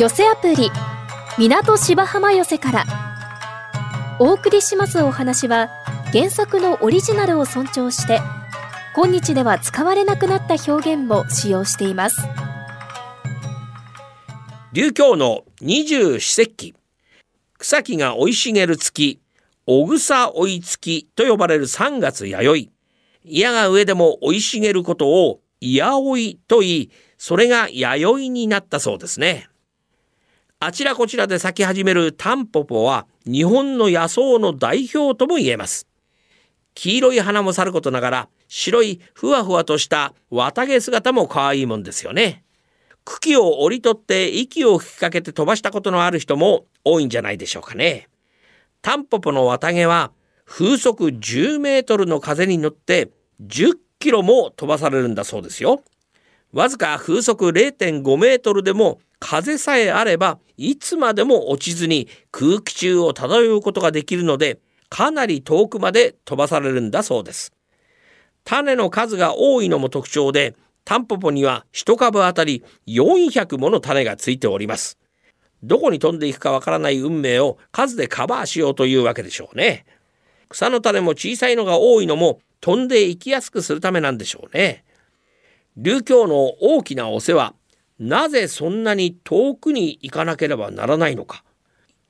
寄せアプリ港芝浜寄せから。お送りしますお話は原作のオリジナルを尊重して今日では使われなくなった表現も使用しています。琉教の二十四節気。草木が生い茂る月小草追い月と呼ばれる3月弥生。矢が上でも生い茂ることを矢追いと言いそれが弥生になったそうですね。あちらこちらで咲き始めるタンポポは日本の野草の代表とも言えます黄色い花もさることながら白いふわふわとした綿毛姿も可愛いもんですよね茎を折り取って息を吹きかけて飛ばしたことのある人も多いんじゃないでしょうかね。タンポポの綿毛は風速10メートルの風に乗って10キロも飛ばされるんだそうですよ。わずか風速0.5メートルでも風さえあればいつまでも落ちずに空気中を漂うことができるのでかなり遠くまで飛ばされるんだそうです。種の数が多いのも特徴でタンポポには一株あたり400もの種がついております。どこに飛んでいくかわからない運命を数でカバーしようというわけでしょうね。草の種も小さいのが多いのも飛んでいきやすくするためなんでしょうね。琉教の大きなお世話、なぜそんなに遠くに行かなければならないのか。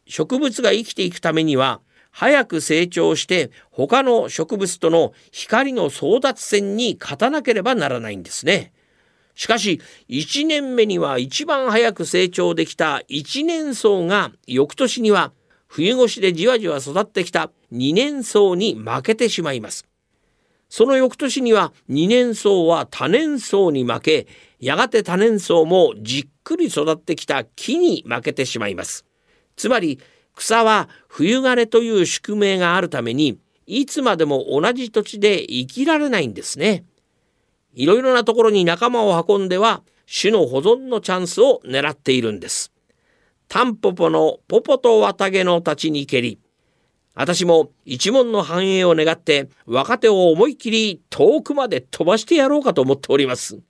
植物が生きていくためには早く成長して他の植物との光の争奪戦に勝たなければならないんですね。しかし1年目には一番早く成長できた1年草が翌年には冬越しでじわじわ育ってきた2年草に負けてしまいます。その翌年には2年草は多年草に負けやがて多年草もじっくり育ってきた木に負けてしまいます。つまり草は冬枯れという宿命があるためにいつまでも同じ土地で生きられないんですね。いろいろなところに仲間を運んでは種の保存のチャンスを狙っているんです。タンポポのポポと綿毛の立ちに蹴り私も一門の繁栄を願って若手を思いっきり遠くまで飛ばしてやろうかと思っております。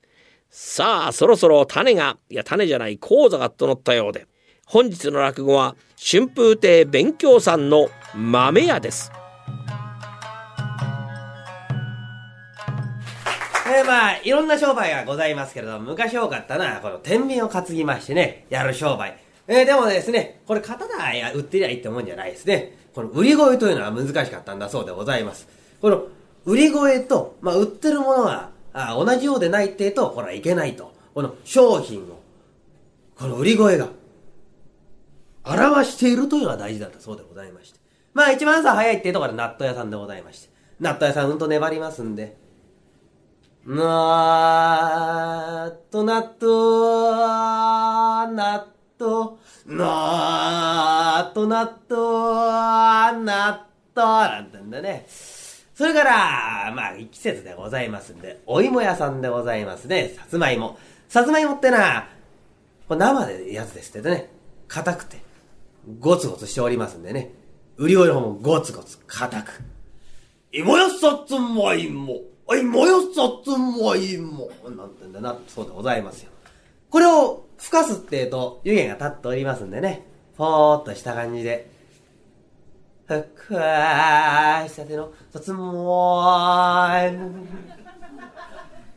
さあそろそろ種がいや種じゃない講座が整ったようで。本日の落語は春風亭勉強さんの豆屋です。えー、まあいろんな商売がございますけれども昔多かったなこの天秤を担ぎましてねやる商売。えー、でもですねこれ刀や売ってりゃいいってもんじゃないですね。この売り声というのは難しかったんだそうでございます。この売り声と、まあ、売ってるものがあ同じようでないってとこれはいけないとこの商品をこの売り声が表しているというのが大事だったそうでございまして。まあ一番朝早いっていうところで納豆屋さんでございまして。納豆屋さんうんと粘りますんで。なーっと納豆、納豆、なーっと納豆、納豆なんてんでね。それから、まあ、季節でございますんで、お芋屋さんでございますね。さつまいも。さつまいもってな、これ生でやつですってね。硬くて。ゴツゴツしておりますんでね。売り声の方もゴツゴツ硬く。芋やさつまいも。芋やさつまいも。なんてんだな、そうでございますよ。これを吹かすってえと湯気が立っておりますんでね。ぽーっとした感じで。ふっくわーしたてのさつまいも。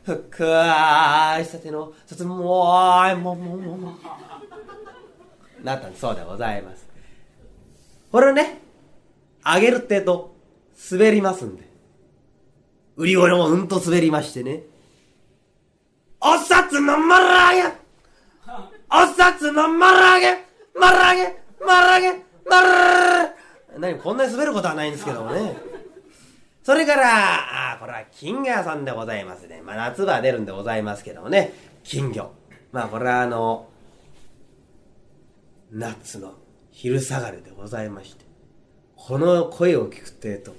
ふっくわーしたてのさつまいも。もももなったんそうでございます。これね、あげるってと、滑りますんで。売り物もうんと滑りましてね。お札のまらげお札のまらげまらげまらげまらげ何こんなに滑ることはないんですけどもね。それから、あこれは金魚屋さんでございますね。まあ夏場は出るんでございますけどもね。金魚。まあこれはあの、夏の昼下がりでございまして、この声を聞くってと、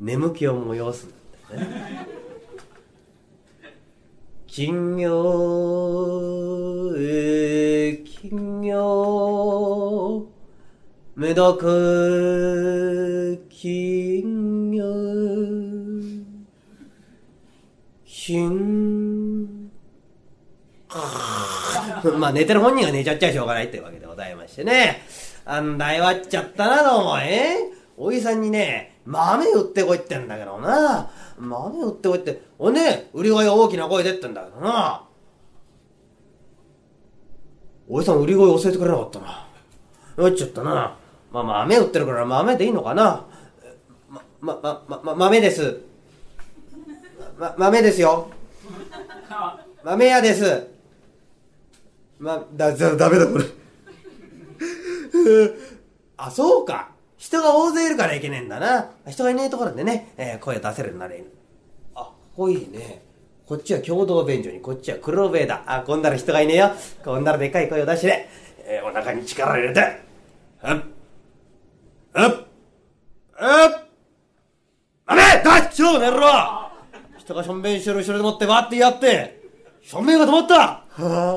眠気を催すんだね。金魚、金魚、めだく金魚、金、あ まあ寝てる本人が寝ちゃっちゃしょうがないってわけでございましてね。あんだ弱っちゃったな、どうも、え？おじさんにね、豆売ってこいってんだけどな。豆売ってこいって、おね、売り声大きな声でってんだけどな。おじさん売り声教えてくれなかったな。酔っちゃったな。まあ豆売ってるから豆でいいのかな？ま、ま、ま、ま、豆です。ま、豆ですよ。豆屋です。ま、だ、だ、ダメだこれ。あ、そうか。人が大勢いるからいけねえんだな。人がいねえところでね、えー声出せるようになれる。あ、ここいいね。こっちは共同便所に、こっちは黒塀だ。あ、こんなら人がいねえよ。こんならでかい声を出してね。えーお腹に力入れて。はっ。はっ。はっ。あれだっちょうねろ人がしょんべんしてる後ろでもってわってやって、しょんべんが止まったは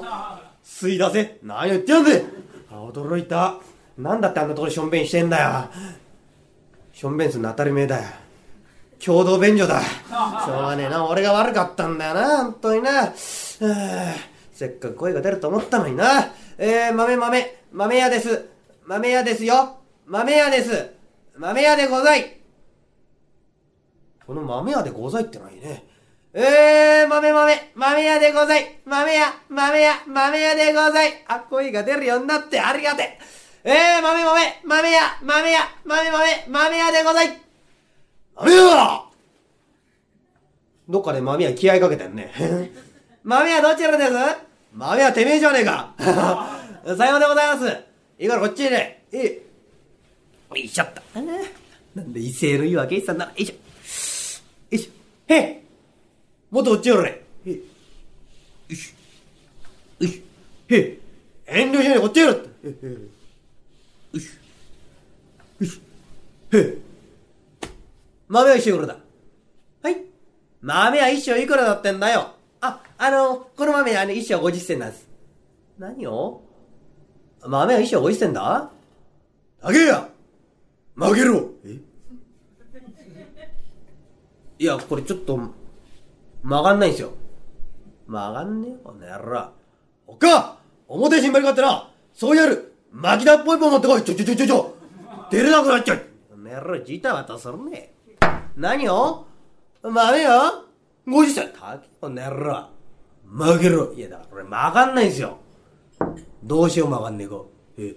あ、吸い出せ何言ってやんであ、驚いた。なんだってあんなところでしょんべんしてんだよ。しょんべんするの当たり前だよ。共同便所だ。しょうがねえな。俺が悪かったんだよな。本当にな。はあせっかく声が出ると思ったのにな。えー、豆豆、豆屋です。豆屋ですよ。豆屋です。豆屋でござい。この豆屋でございってのはいいね。えー、豆豆、豆屋でござい。豆屋、豆屋、豆屋でござい。あ、声が出るようになってありがてえ。えー、豆豆、豆屋、豆屋、豆豆、豆屋でござい。豆屋どっかで豆屋気合いかけてんね。豆屋どちらです？豆屋てめえじゃねえか。さようでございます。いいからこっちへね。ええ。よいしょっと。なんで威勢のいいわけ？いさんな。よいしょ。よいしょ。へえ。もっとこっちよれ。へえ。よいしょ。よいしょ。へえ。遠慮しないでこっちよれって。よいしょ。よいしょ。へえ。豆は一緒いくらだはい。豆は一升いくらだってんだよ。あ、あの、この豆はあの一升50銭なんです。何を？豆は一升50銭だ？あげや曲げろえ？いや、これちょっと、曲がんないんですよ。曲がんねえよ、この野郎。おっか表新張りがあってな、そうやる巻きだっぽいもん持ってこいちょちょちょちょちょ出れなくなっちゃうこの野郎、ジタバタするね。何を？豆よ ?50 歳。たけこの野郎。曲げろ。いや、だからこれ曲がんないんですよ。どうしよう曲がんねえか。え？え。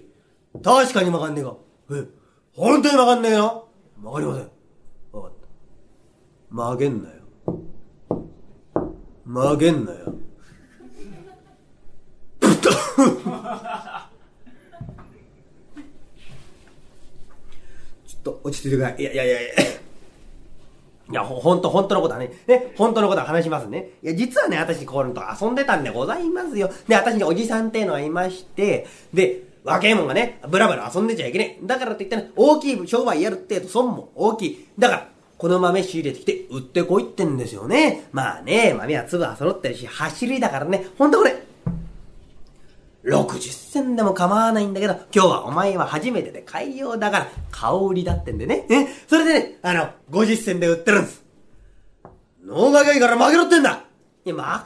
確かに曲がんねえか。ええ？本当に曲がんねえよ。曲がりません。わかった。曲げんなよ。曲げんなよ。ちょっと落ち着いてください。いやいやいやいや。いや、ほ、ほんと、本当のことはね、ね、本当のことは話しますね。いや、実はね、私、これと遊んでたんでございますよ。で、私におじさんっていうのがいまして、で、若いもんがね、ブラブラ遊んでちゃいけねえ。だからといってね、大きい商売やるってえと損も大きい。だから、この豆仕入れてきて売ってこいってんですよね。まあね、豆は粒は揃ってるし、走りだからね、ほんとこれ、60銭でも構わないんだけど、今日はお前は初めてで海洋だから、香りだってんでね。えそれでね、あの、50銭で売ってるんです。脳が良いから負けろってんだいや、わからな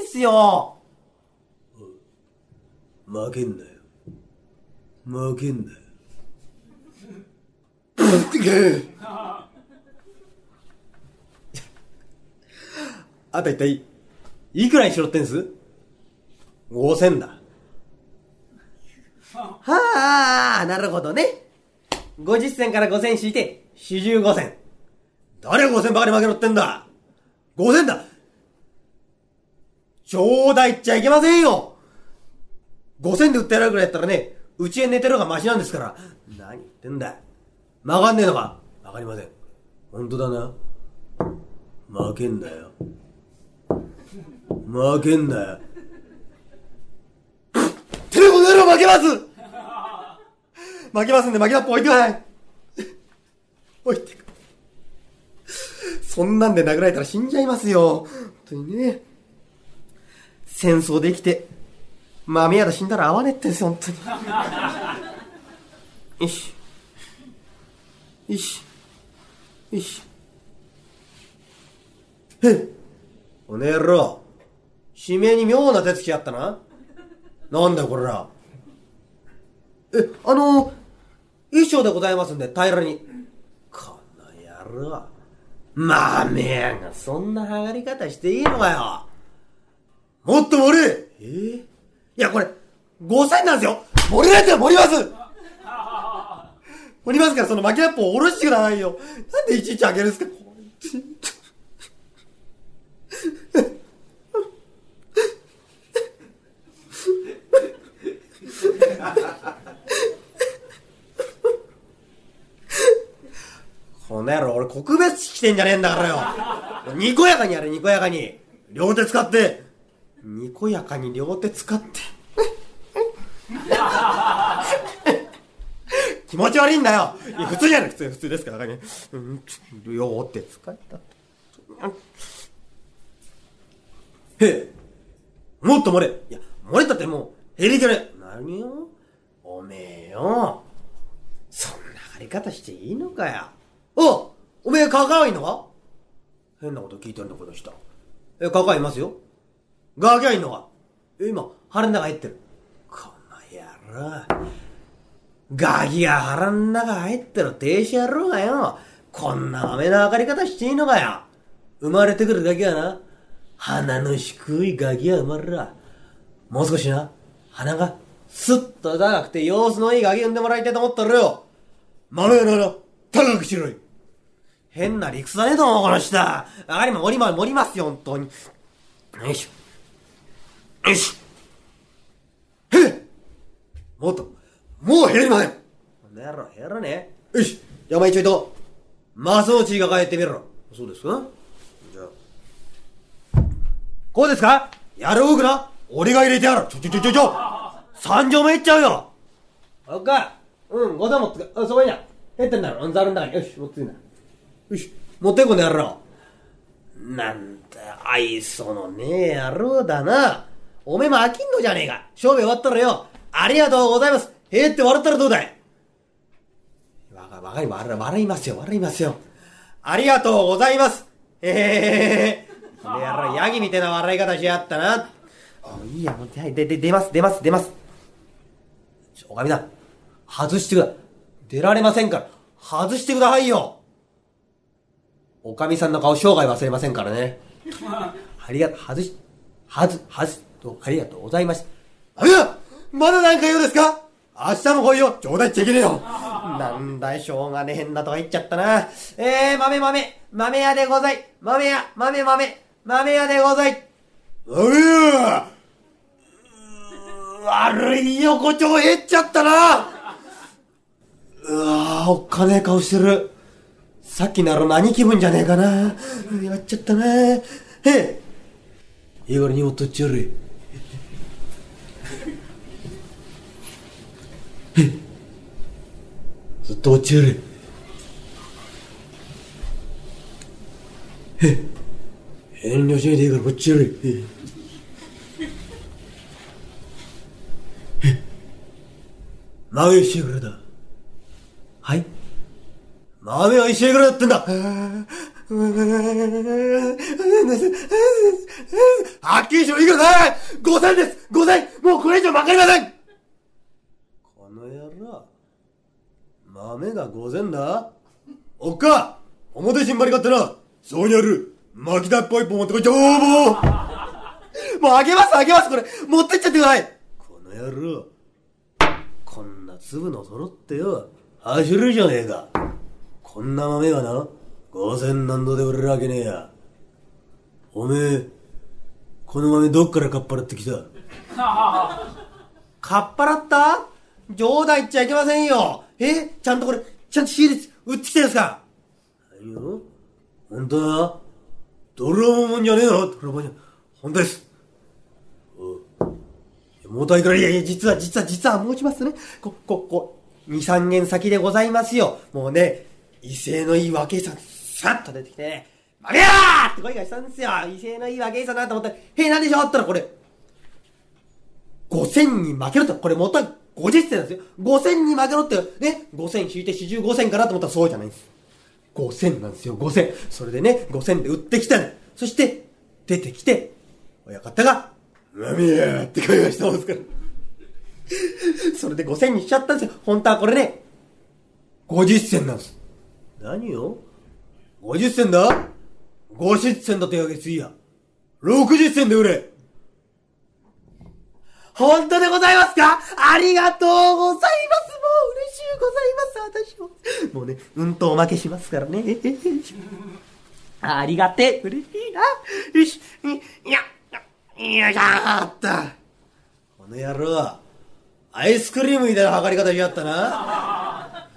いですよ。負けんなよ。負けんなよ。あと一体、いくらにしろってんす ?5000 だ。はあ、なるほどね。50銭から5000引いて、45銭。誰が5000ばかり負けろってんだ ?5000 だちょうだいっちゃいけませんよ !5000 で売ってやるぐらいやったらね、うちへ寝てる方がマシなんですから。何言ってんだ曲がんねえのかわかりません。本当だな。負けんなよ。負けんなよ。テレコの野郎負けます負けますんで負けだっぽ置いてください置いてくそんなんで殴られたら死んじゃいますよ。本当にね。戦争できて、豆屋で死んだら合わねえってんですよ、本当に。よし。よし。よし。へっ。おねえろ。指名に妙な手つきあったな。なんだよ、これら。え、あの、衣装でございますんで、平らに。この野郎。まあめやが、そんな剥がり方していいのかよ。もっと盛れえー？いや、これ、5000なんですよ盛りなんて盛ります盛りますから、その巻きナップを下ろしてくださいよ。なんでいちいち開けるんですかこの野郎、俺告別式してんじゃねえんだからよ。にこやかにやれ、にこやかに。両手使って。にこやかに両手使って。気持ち悪いんだよ。いや普通じゃない、普通、普通ですからね。うん、両手使った。へえ。もっと漏れ。いや、漏れたってもう、減り切れ。何よ？おめえよ。そんな張り方していいのかよ。おおめえ、カカオいんのか？変なこと聞いてるの、この人。え、カカオいますよ。ガキャいんのか、今、腹の中入ってる。この野郎。ガキが腹の中入ってる停止野郎がよ。こんな豆の上がり方していいのかよ。生まれてくるガキはな、鼻の低いガキが生まれるわ。もう少しな、鼻がスッと高くて様子のいいガキ産んでもらいたいと思ったらよ。豆やなら、高くしろい。変な理屈だねえと思う、この人。上がりも盛りま、盛りますよ、本当に。よいしょ。よいしょ。へえもっと、もう減りませんこの野郎、減らねえ。よし。じゃあお前ちょいと、マスオチが帰ってみろ。そうですか？じゃあ。こうですか？やる多くな俺が入れてやる。ちょちょちょちょちょ。三条目いっちゃうよ。おっか。うん、ごだ持ってか。あ、そこにな。減ってんだろ。ざるん中に。よし、持ってくんな。よし、持ってこの野郎。なんだ、愛想のねえ野郎だな。おめえも飽きんのじゃねえか。勝負終わったらよ。ありがとうございます。へえって笑ったらどうだい?わか、わかり、笑、笑いますよ、笑いますよ。ありがとうございます。へへへへ。これやろ、ヤギみたいな笑い方しやったな。いいや、もう、はい、で、で、出ます、出ます、出ます。ちょおかみさん、外してくだ。出られませんから、外してくださいよ。おかみさんの顔生涯忘れませんからね。ありがとう、外し、はず、はず、と、ありがとうございました。あいやまだなんか言うですか？明日も来いよ冗談言っちゃいけねえよなんだい、しょうがねえ変なとか言っちゃったな。えー、豆豆、豆屋でござい、豆屋、豆豆、豆屋でござい。豆屋悪い横丁減っちゃったなうわー、おっかねえ顔してる。さっきなら何気分じゃねえかな。やっちゃったな。へえ。いいから荷物取っちゃる。ずっと落ちる。へ遠慮しないでいいからこっちやれ。豆石いくらだはい豆くらだってんだはっきりしろいくらだ !5000 です !5000! もうこれ以上分かりませんこの野郎。豆が5000だ。おっか表新張り買ってなそうにある巻きだっぽいポン持ってこいちょーもうもうあげますあげますこれ。持ってっちゃってください。この野郎こんな粒の揃ってよ走るじゃねえか。こんな豆がな5000何度で売れるわけねえや。おめえこの豆どっからかっぱらってきた？かっぱらった？冗談言っちゃいけませんよ。え？ちゃんとこれ、ちゃんと仕入れ、売ってきてるんですか？はいよ。本当だ。泥棒もんじゃねえよ。泥棒じゃ、本当です。おもうたいから、いやいや、実は、実は、実は申しますね。こ、こ、こ、二、三年先でございますよ。もうね、威勢のいい若いさん、さっと出てきてね、負けやーって声がしたんですよ。威勢のいい若いさんだと思ったら、へえ、なんでしょう？って言ったら、これ、5000に負けろって、これ元は50銭なんですよ。5000に負けろって、ね、5000引いて45銭かなと思ったらそうじゃないんです。5000なんですよ、5000。それでね、5000で売ってきたの。そして、出てきて、親方が、マミヤーって声がしたんですから。それで5000にしちゃったんですよ。本当はこれね、50銭なんです。何よ ?50 銭だ ?50 銭だってわけついや。60銭で売れ本当でございますか？ありがとうございますもう嬉しゅうございます私も。もうね、うんとおまけしますからね。ありがて嬉しいな。よし、いや、いや、やった。この野郎、アイスクリームみたいな測り方しやったな。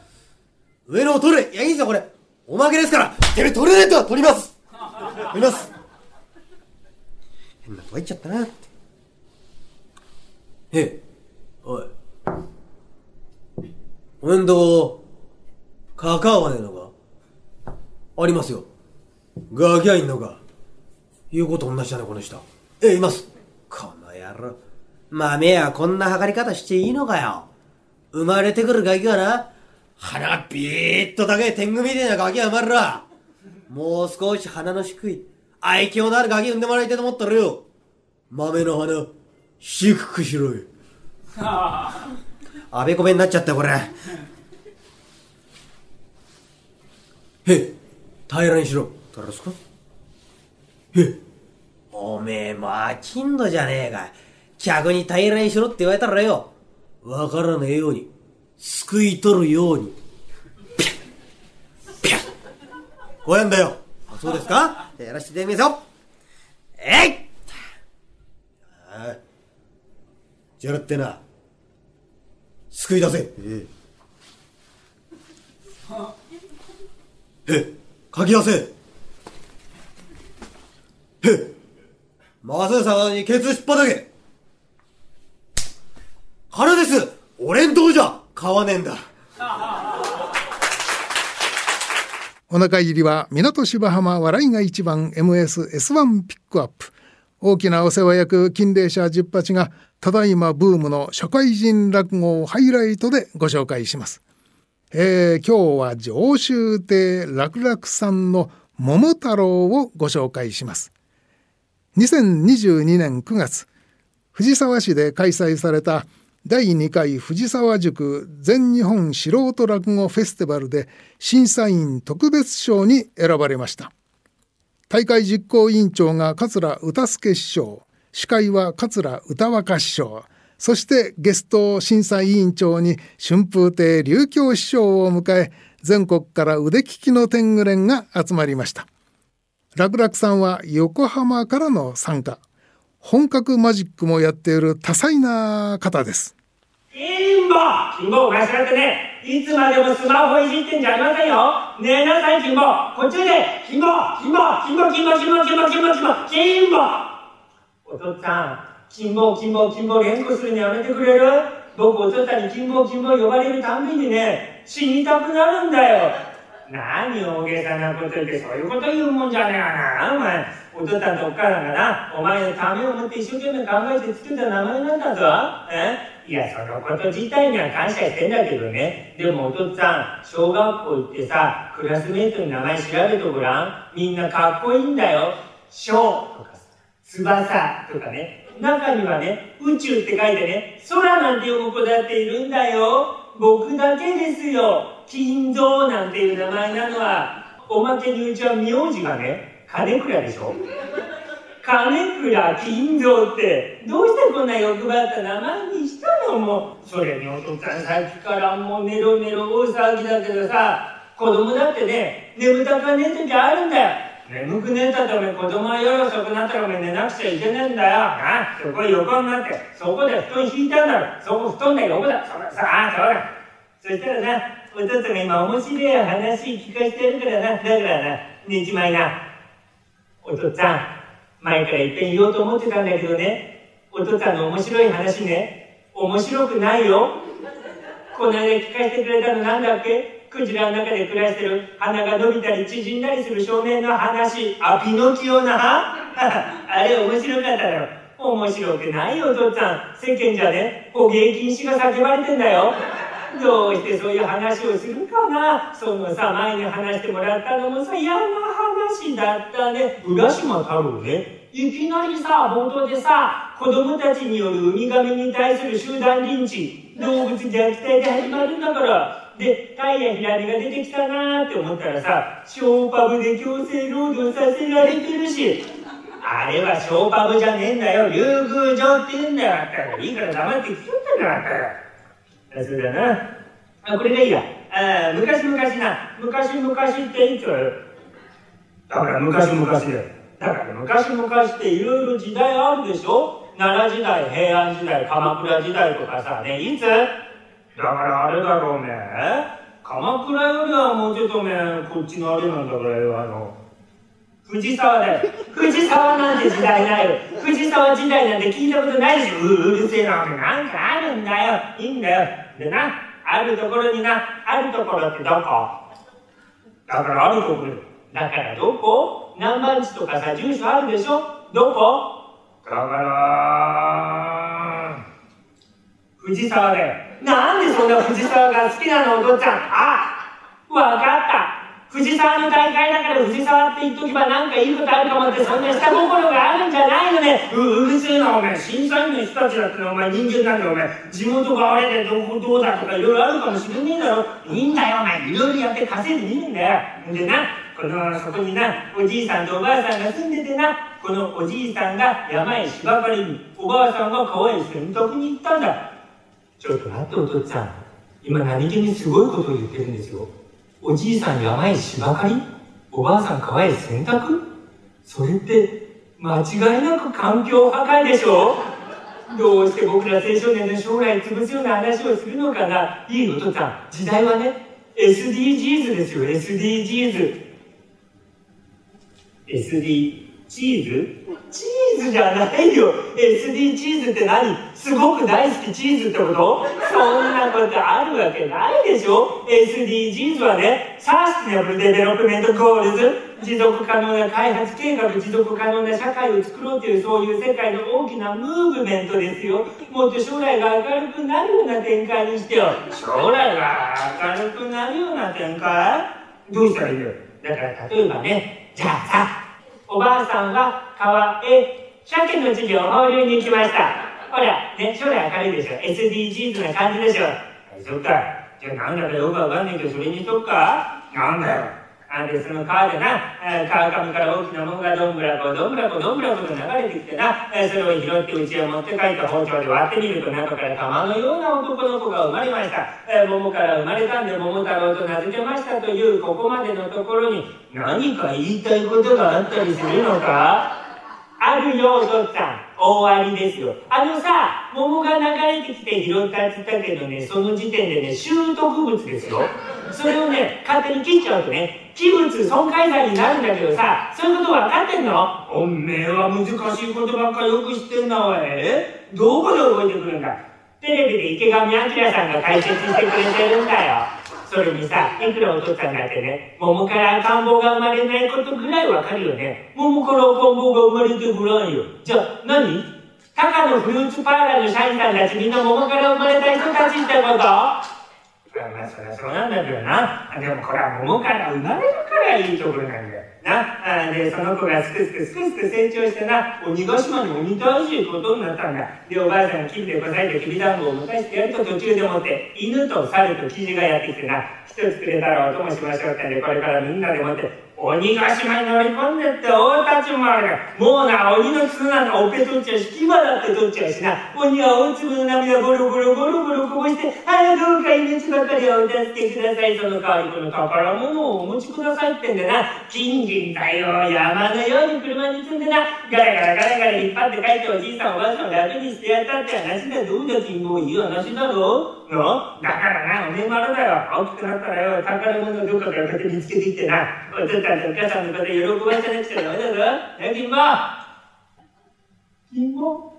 上のを取れいや、いいんですよ、これ。おまけですから。てめえ取れないとは取ります取ります変なとこ言っちゃったな。え、おい。おめんとこ、カカオはねえのか？ありますよ。ガキャいんのか？言うこと同じだね、この人。え、います。この野郎。豆はこんな測り方していいのかよ。生まれてくるガキはな、鼻がビーッと高い天狗みたいなガキが生まれるわ。もう少し鼻の低い、愛嬌のあるガキ産んでもらいたいと思ったらよ。豆の花、低くしろよ。あべこべになっちゃった、これ。へえ、平らにしろ。誰ですか？へえ。おめえ、まあ、金土じゃねえか。客に平らにしろって言われたらよ。わからねえように、すくい取るように。ピャッピャッこうやんだよ。あ、そうですか？やらせていただきますよ。えいああ。じゃらってな。すくい出せ。ええ。へえ、かき出せ。へえ。回せさにケツ引っ張け。腹です俺んとこじゃ買わねえんだ。お腹入りは港芝浜笑いが一番 MSS1 ピックアップ大きなお世話役金霊社十八がただいまブームの社会人落語をハイライトでご紹介します、えー、今日は上州亭楽々さんの桃太郎をご紹介します。2022年9月藤沢市で開催された第2回藤沢塾全日本素人落語フェスティバルで審査員特別賞に選ばれました。大会実行委員長が桂歌助師匠司会は桂歌若師匠そしてゲスト審査委員長に春風亭琉球師匠を迎え全国から腕利きの天狗連が集まりました。楽々さんは横浜からの参加。本格マジックもやっている多彩な方です。金坊金坊お前さんってね、いつまでもスマホいじってんじゃありませんよ。ねえなさい、金坊。こっちで、金坊金坊金坊金坊金坊金坊金坊金坊金坊お父っつぁん、金坊金坊金坊連呼するのやめてくれる？僕お父っつぁんに金坊金坊呼ばれるたんびにね、死にたくなるんだよ。何大げさなこと言って、そういうこと言うもんじゃねえな、お前。お父さんとお母さんがな、お前のためを思って一生懸命考えて作った名前なんだぞ。え？いや、そのこと自体には感謝してんだけどね。でもお父さん、小学校行ってさ、クラスメートの名前調べてごらん。みんなかっこいいんだよ。小とか翼とかね。中にはね、宇宙って書いてね、空なんて読む子だっているんだよ。僕だけですよ。金蔵なんていう名前なのは、おまけにうちは名字がね、金倉でしょ金倉金蔵って、どうしてこんな欲張った名前にしたのもう。それにお父さんさっきからもうネロネロ大騒ぎだけどさ、子供だってね、眠たかねえ時あるんだよ。眠くねえたってお前子供は夜遅くなったらお前寝なくちゃいけねえんだよ。なそこ横になって、そこで布団引いたんだろ。そこ布団が横だ。それさあ、そうだ。そしたらな、お父さんが今面白い話聞かせてるからな。だからな、寝ちまいな。お父さん、前からいっぺん言おうと思ってたんだけどね、お父さんの面白い話ね、面白くないよ。この間聞かせてくれたのなんだっけ？クジラの中で暮らしてる鼻が伸びたり縮んだりする少年の話。あ、ピノキオな あれ面白かったよ。面白くないよ、お父さん。世間じゃね、捕鯨禁止が叫ばれてんだよ。どうしてそういう話をするかなそのさ、前に話してもらったのもさ、嫌な話だったね。浦島太郎ね。いきなりさ、冒頭でさ、子供たちによるウミガメに対する集団リンチ、動物虐待で始まるんだから。で、タイやヒラリが出てきたなーって思ったらさ、ショーパブで強制労働させられてるし、あれはショーパブじゃねえんだよ。竜宮城って言うんだよ。あったらいいから黙って聞きよったんだよあったら。そうだな。あ、これがいいや。あ昔々な。昔々っていつだから昔々だよ。だから昔々っていろいろ時代あるでしょ奈良時代、平安時代、鎌倉時代とかさ、ね、いつ？だからあれだろうね。鎌倉よりはもうちょっとね、こっちのあれなんだからよ、あの、藤沢だよ。藤沢なんて時代ないよ。藤沢時代なんて聞いたことないでしょ。ううるせえな、なんかあるんだよ。いいんだよ。でな、あるところにな、あるところってどこ？だからあるところ。だからどこ？何番地とかさ、住所あるでしょ？どこ？だから、藤沢だよ。なんでそんな藤沢が好きなの、お父ちゃん。あ、わかった。藤沢の大会だから藤沢って言っとけばなんかいいことあるかもってそんな下心があるんじゃないのね。ううるせえなお前。審査員の人たちだってのお前人間なんだよお前。地元があれでどこどうだとかいろいろあるかもしれねえだろ。いいんだよお前。いろいろやって稼いでいいんだよ。でなこのそこになおじいさんとおばあさんが住んでてなこのおじいさんが山へ芝刈りにおばあさんが川へ洗濯に行ったんだ。ちょっと待ってお父っつぁん。今何気にすごいことを言ってるんですよ。おじいさん山へ芝刈り？おばあさん川へ洗濯？それって間違いなく環境破壊でしょ？どうして僕ら青少年の将来潰すような話をするのかな？いいお父さん。時代はね SDGs ですよ。SDGs SD チーズ？チーズじゃないよ。SD チーズって何？すごく大好きチーズってこと？そんなことあるわけないでしょ？SDGs はね Sustainable Development Goals。持続可能な開発計画持続可能な社会を作ろうというそういう世界の大きなムーブメントですよ。もっと将来が明るくなるような展開にしてよ。将来が明るくなるような展開？どうしたらいいよ。だから例えばねじゃあさおばあさんは川へ鮭の授業を放流に行きました。ほら、ね、将来明るいでしょ。SDGs な感じでしょ。そっか。じゃあなんだかよくわかんないけど、それにしとくかなんだよ。あで、その川でな、川上から大きなものがどんぶらこ、どんぶらこ、どんぶらこと流れてきてな、それを拾ってうちへ持って帰った包丁で割ってみると中から玉のような男の子が生まれました。桃から生まれたんで桃太郎と名付けましたというここまでのところに何か言いたいことがあったりするのか？あるよ、お父っつぁん。大ありですよ。あのさ、桃が流れてきて拾ったって言ったけどね、その時点でね、習得物ですよ。それをね、勝手に切っちゃうとね、器物損壊罪になるんだけどさ、そういうこと分かってんの？おめえは難しいことばっかよく知ってんな、おい。え？どこで覚えてくるんだ？テレビで池上彰さんが解説してくれてるんだよ。それにさ、いくらお父さんだってね、桃から赤ん坊が生まれないことぐらいわかるよね。桃から赤ん坊が生まれてごらんよ。じゃあ、何？高野フルーツパーラーの社員さんたちみんな桃から生まれた人たちってこと、そりゃそうなんだけどな。でもこれは桃から生まれるからいいところなんだよ。な。で、その子がすくすくすくすく成長してな、鬼ヶ島に鬼倒しいことになったんだ。で、おばあさんが金でこさえてきびだんごを持たせてやると途中でもって、犬と猿とキジがやってきてな、一つくれたらお供しましょうってんで、これからみんなでもって、鬼ヶ島に乗り込んでって大立ち回りだ。もうな、鬼の角なんかオペ取っちゃうし、牙だって取っちゃうしな、鬼は大粒の涙ボロボロボロボロこぼして、ああ、どうか命ばかりをお助けください。その代わりこの宝物をお持ちくださいってんでな、金銀だよ、山のように車に積んでな、ガラガラガラガラ引っ張って帰っておじいさんおばあさんを楽にしてやったって話だ。どうだ、金もいい話だろのだからな、おめえまだだよ。大きくなったらよ、宝物をどっかから勝手に見つけていってな、お父さんとお母さんの方喜ばせなくちゃダメだぞ。ね、金も金も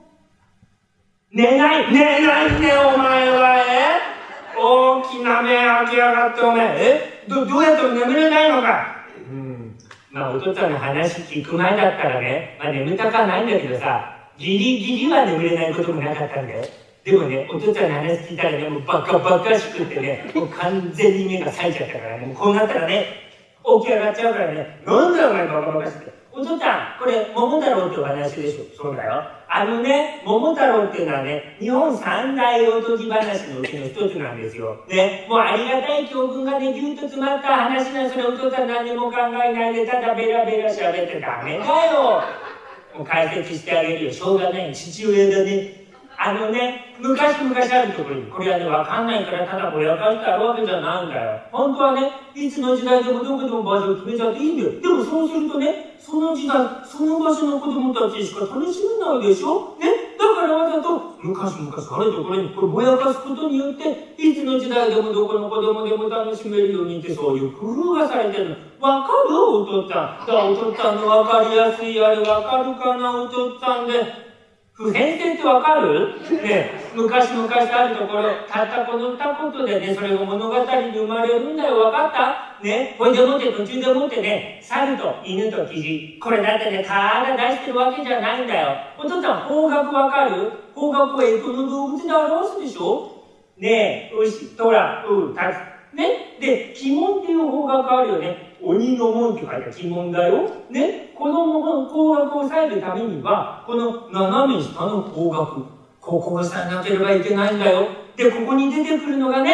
寝ない寝ないね、お前は、え大きな目開きやがって、お前、え？ど、どうやっても眠れないのか。うん。まあ、お父さんの話聞く前だったらね、まあ眠たかないんだけどさ、ギリギリは眠れないこともなかったんだよ。でもね、お父ちゃんの話聞いたらね、もうバカバカしくてね、もう完全に目が冴えちゃったからね、もうこうなったらね、起き上がっちゃうからね、なんだお前バカバカしくて。お父ちゃん、これ、桃太郎ってお話でしょ？そうだよ。あのね、桃太郎っていうのはね、日本三大おとぎ話のうちの一つなんですよ。ね、もうありがたい教訓がね、ぎゅっと詰まった話なんそれお父ちゃん何も考えないで、ただベラベラ喋ってダメだよ。もう解説してあげるよ。しょうがない。父親だね。あのね、昔々あるところに、これはね、わかんないからただぼやかしてあるわけじゃないんだよ。本当はね、いつの時代でもどこでも場所を決めちゃっていいんだよ。でもそうするとね、その時代、その場所の子供たちしか楽しめないでしょ？ね？だからわざと、昔々あるところにこれぼやかすことによって、いつの時代でもどこの子供でも楽しめるようにってそういう工夫がされてるの。わかる？お父っつぁん。だからお父っつぁんのわかりやすいあれわかるかな？お父っつぁんで。普遍性ってわかる？ね昔々あるところ、たったこの二言でね、それが物語に生まれるんだよ、わかった？ねこれでもって途中でもってね、猿と犬とキジ。これだってね、ただ出してるわけじゃないんだよ。お父さん、方角わかる？方角はえこの動物で表すでしょ？ねえ、牛、虎、う、たつ。ねで、鬼門っていう方角あるよね。鬼の門って書いた鬼門だよ。ねこの方角を押さえるためには、この斜め下の方角、ここを押さえなければいけないんだよ。で、ここに出てくるのがね、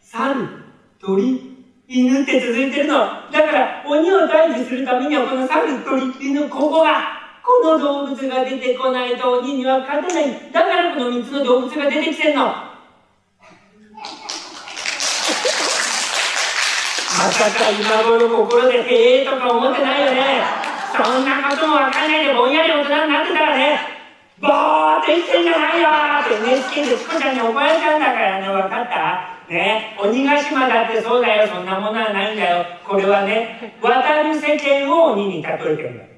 猿、鳥、犬って続いてるの。だから、鬼を退治するためには、この猿、鳥、犬、ここが、この動物が出てこないと鬼には勝てない。だからこの三つの動物が出てきてんの。まさか今頃心でへえとか思ってないよね。そんなこともわかんないでぼんやり大人になってたらね、ぼーって言ってんじゃないよって NHK でチコちゃんに怒られちゃうんだからね、わかった？ね、鬼ヶ島だってそうだよ、そんなものはないんだよ。これはね、渡る世間を鬼に例えてるんだよ。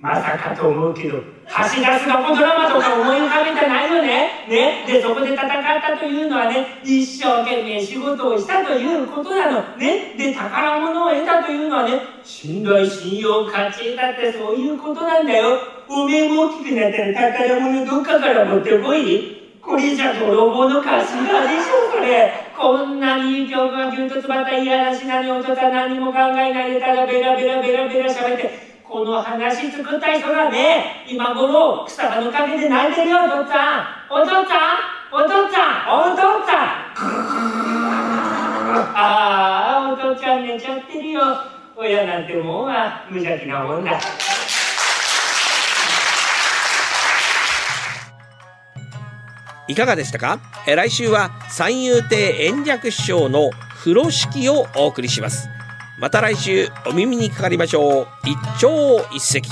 まさかと思うけど、橋田がこドラマとか思い浮かべてないよね。ね。で、そこで戦ったというのはね、一生懸命仕事をしたということなの。ね。で、宝物を得たというのはね、信頼、信用、価値だってそういうことなんだよ。おめえも大きくなったら宝物どっかから持ってこい。これじゃ泥棒の頭でしょ、それ。こんなにいい教訓がぎゅっと詰またいやらしなにおとさ何も考えないでただベラベラベラベラ喋って、この話作った人がね、今頃、草葉の陰で泣いてるよ、お父っつぁん。お父っつぁんお父っつぁんお父っつぁんああ、お父ちゃん寝ちゃってるよ。親なんてもんは無邪気なもんだ。いかがでしたか？え来週は三遊亭円寂師匠の風呂敷をお送りします。また来週お耳にかかりましょう。一朝一夕。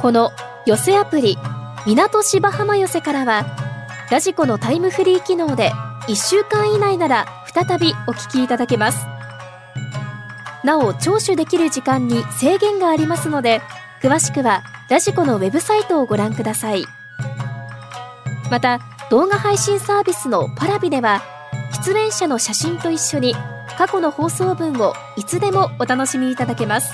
この寄せアプリ港芝浜寄せからはラジコのタイムフリー機能で1週間以内なら再びお聞きいただけます。なお聴取できる時間に制限がありますので詳しくはラジコのウェブサイトをご覧ください。また動画配信サービスのパラビでは出演者の写真と一緒に過去の放送分をいつでもお楽しみいただけます。